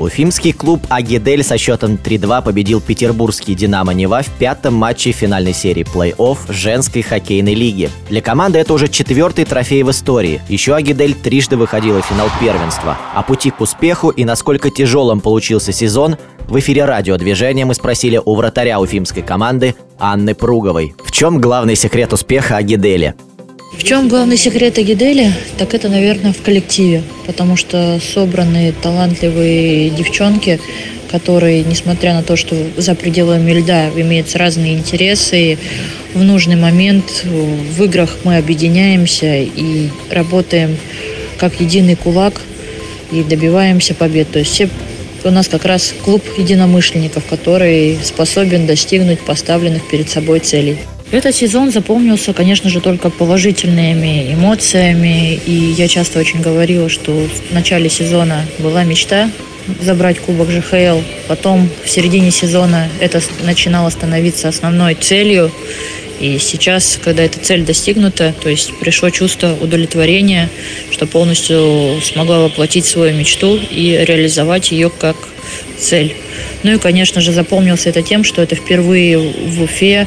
Уфимский клуб «Агидель» со счетом 3-2 победил петербургский «Динамо Нева» в пятом матче финальной серии плей-офф женской хоккейной лиги. Для команды это уже четвертый трофей в истории. Еще «Агидель» трижды выходила в финал первенства. О пути к успеху и насколько тяжелым получился сезон в эфире радиодвижения мы спросили у вратаря уфимской команды Анны Пруговой. В чем главный секрет успеха «Агидели»? В чем главный секрет Агидели? Так это, наверное, в коллективе. Потому что собранные талантливые девчонки, которые, несмотря на то, что за пределами льда имеются разные интересы, в нужный момент в играх мы объединяемся и работаем как единый кулак и добиваемся побед. То есть все у нас как раз клуб единомышленников, который способен достигнуть поставленных перед собой целей. Этот сезон запомнился, конечно же, только положительными эмоциями. И я часто очень говорила, что в начале сезона была мечта забрать Кубок ЖХЛ. Потом в середине сезона это начинало становиться основной целью. И сейчас, когда эта цель достигнута, то есть пришло чувство удовлетворения, что полностью смогла воплотить свою мечту и реализовать ее как цель. Ну и, конечно же, запомнился это тем, что это впервые в Уфе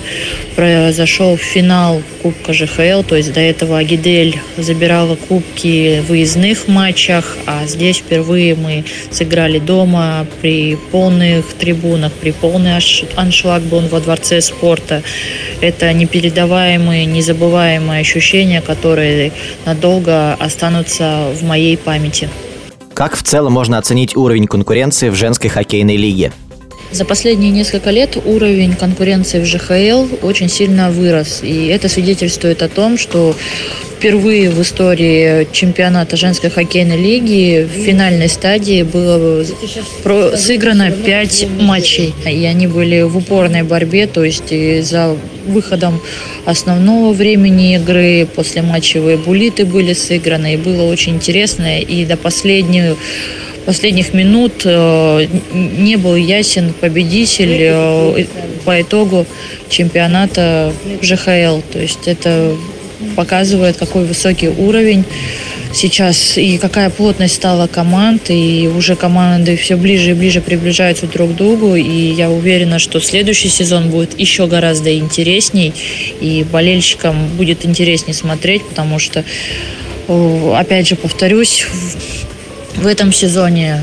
произошел финал Кубка ЖХЛ, то есть до этого Агидель забирала кубки в выездных матчах, а здесь впервые мы сыграли дома при полных трибунах, при полный аншлаг был во Дворце спорта. Это непередаваемые, незабываемые ощущения, которые надолго останутся в моей памяти. Как в целом можно оценить уровень конкуренции в женской хоккейной лиге? За последние несколько лет уровень конкуренции в ЖХЛ очень сильно вырос. И это свидетельствует о том, что впервые в истории чемпионата женской хоккейной лиги в финальной стадии было сыграно 5 матчей. И они были в упорной борьбе, то есть за выходом основного времени игры, после матчевые булиты были сыграны. И было очень интересно. И до последнего последних минут э, не был ясен победитель э, по итогу чемпионата ЖХЛ. То есть это показывает, какой высокий уровень сейчас и какая плотность стала команд, и уже команды все ближе и ближе приближаются друг к другу, и я уверена, что следующий сезон будет еще гораздо интересней, и болельщикам будет интереснее смотреть, потому что, опять же, повторюсь, в этом сезоне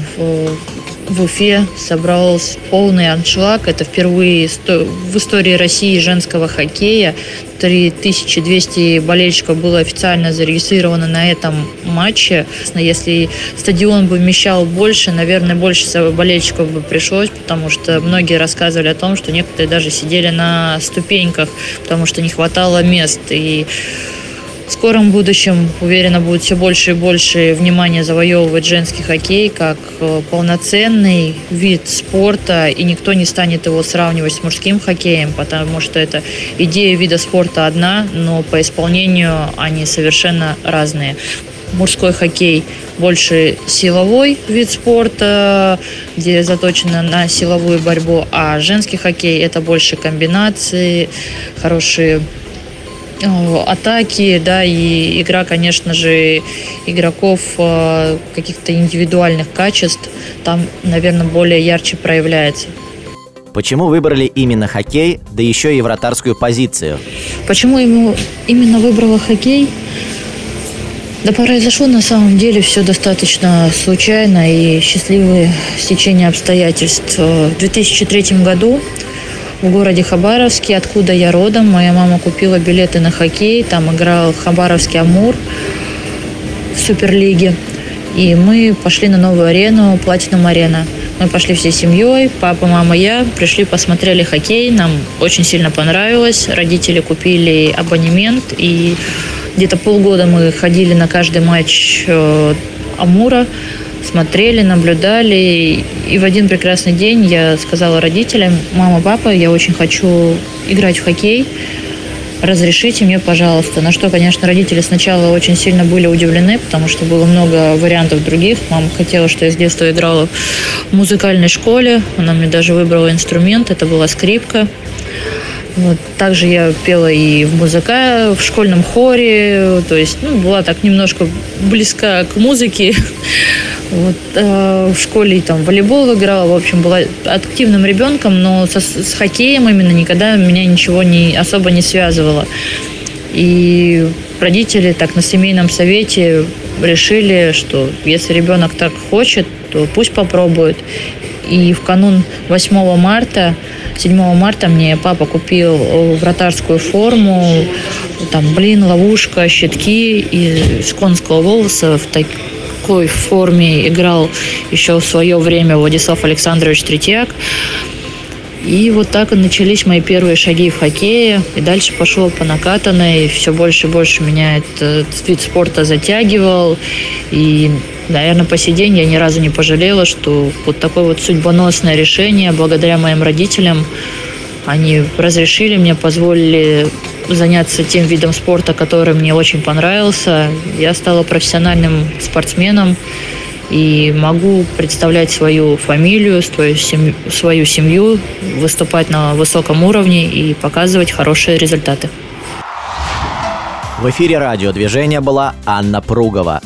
в Уфе собрался полный аншлаг. Это впервые в истории России женского хоккея. 3200 болельщиков было официально зарегистрировано на этом матче. Если стадион бы вмещал больше, наверное, больше болельщиков бы пришлось, потому что многие рассказывали о том, что некоторые даже сидели на ступеньках, потому что не хватало мест. И в скором будущем, уверенно, будет все больше и больше внимания завоевывать женский хоккей как э, полноценный вид спорта, и никто не станет его сравнивать с мужским хоккеем, потому что это идея вида спорта одна, но по исполнению они совершенно разные. Мужской хоккей больше силовой вид спорта, где заточено на силовую борьбу, а женский хоккей это больше комбинации, хорошие атаки, да, и игра, конечно же, игроков э, каких-то индивидуальных качеств там, наверное, более ярче проявляется. Почему выбрали именно хоккей, да еще и вратарскую позицию? Почему ему именно выбрала хоккей? Да произошло на самом деле все достаточно случайно и счастливое стечение обстоятельств. В 2003 году в городе Хабаровске, откуда я родом. Моя мама купила билеты на хоккей, там играл Хабаровский Амур в Суперлиге. И мы пошли на новую арену, Платинум Арена. Мы пошли всей семьей, папа, мама, я, пришли, посмотрели хоккей, нам очень сильно понравилось. Родители купили абонемент, и где-то полгода мы ходили на каждый матч э, Амура смотрели, наблюдали. И в один прекрасный день я сказала родителям, мама, папа, я очень хочу играть в хоккей, разрешите мне, пожалуйста. На что, конечно, родители сначала очень сильно были удивлены, потому что было много вариантов других. Мама хотела, что я с детства играла в музыкальной школе. Она мне даже выбрала инструмент, это была скрипка. Вот. Также я пела и в музыка, в школьном хоре, то есть ну, была так немножко близка к музыке. Вот, э, в школе там волейбол играла, в общем, была активным ребенком, но со, с хоккеем именно никогда меня ничего не, особо не связывало. И родители так на семейном совете решили, что если ребенок так хочет, то пусть попробует. И в канун 8 марта, 7 марта мне папа купил вратарскую форму, там блин, ловушка, щитки из конского волоса в такой форме играл еще в свое время Владислав Александрович Третьяк. И вот так и начались мои первые шаги в хоккее. И дальше пошел по накатанной. Все больше и больше меня этот вид спорта затягивал. И, наверное, по сей день я ни разу не пожалела, что вот такое вот судьбоносное решение, благодаря моим родителям, они разрешили мне, позволили заняться тем видом спорта, который мне очень понравился. Я стала профессиональным спортсменом и могу представлять свою фамилию, свою семью, свою семью, выступать на высоком уровне и показывать хорошие результаты. В эфире радиодвижения была Анна Пругова.